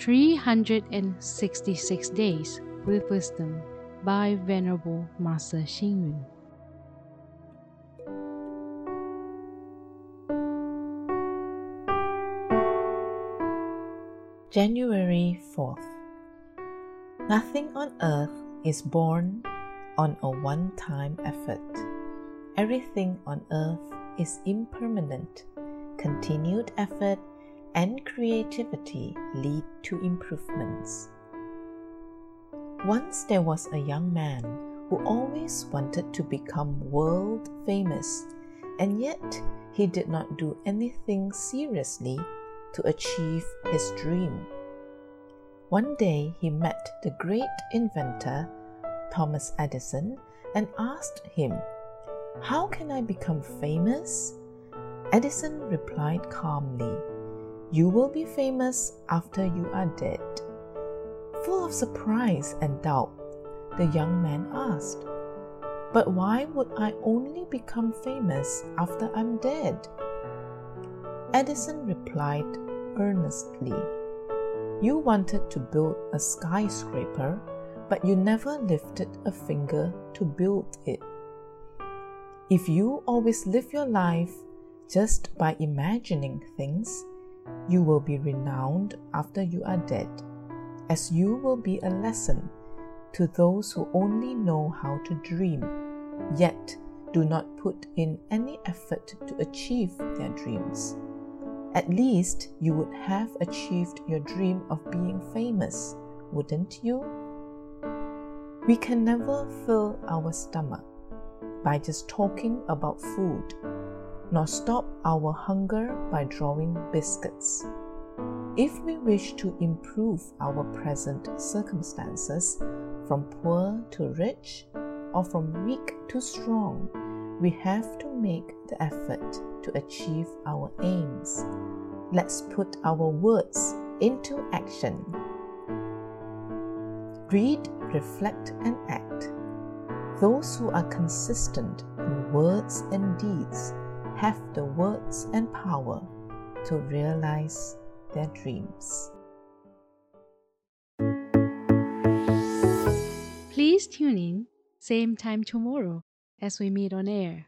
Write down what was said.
366 Days with Wisdom by Venerable Master Xing Yun. January 4th. Nothing on earth is born on a one time effort. Everything on earth is impermanent. Continued effort and creativity lead to improvements. Once there was a young man who always wanted to become world famous, and yet he did not do anything seriously to achieve his dream. One day he met the great inventor Thomas Edison and asked him, How can I become famous? Edison replied calmly, You will be famous after you are dead. Full of surprise and doubt, the young man asked, But why would I only become famous after I'm dead? Edison replied earnestly, You wanted to build a skyscraper, but you never lifted a finger to build it. If you always live your life just by imagining things, you will be renowned after you are dead, as you will be a lesson to those who only know how to dream, yet do not put in any effort to achieve their dreams. At least you would have achieved your dream of being famous, wouldn't you? We can never fill our stomach by just talking about food nor stop our hunger by drawing biscuits. If we wish to improve our present circumstances from poor to rich or from weak to strong, we have to make the effort to achieve our aims. Let's put our words into action. Read, reflect, and act. Those who are consistent in words and deeds have the words and power to realize their dreams. Please tune in, same time tomorrow as we meet on air.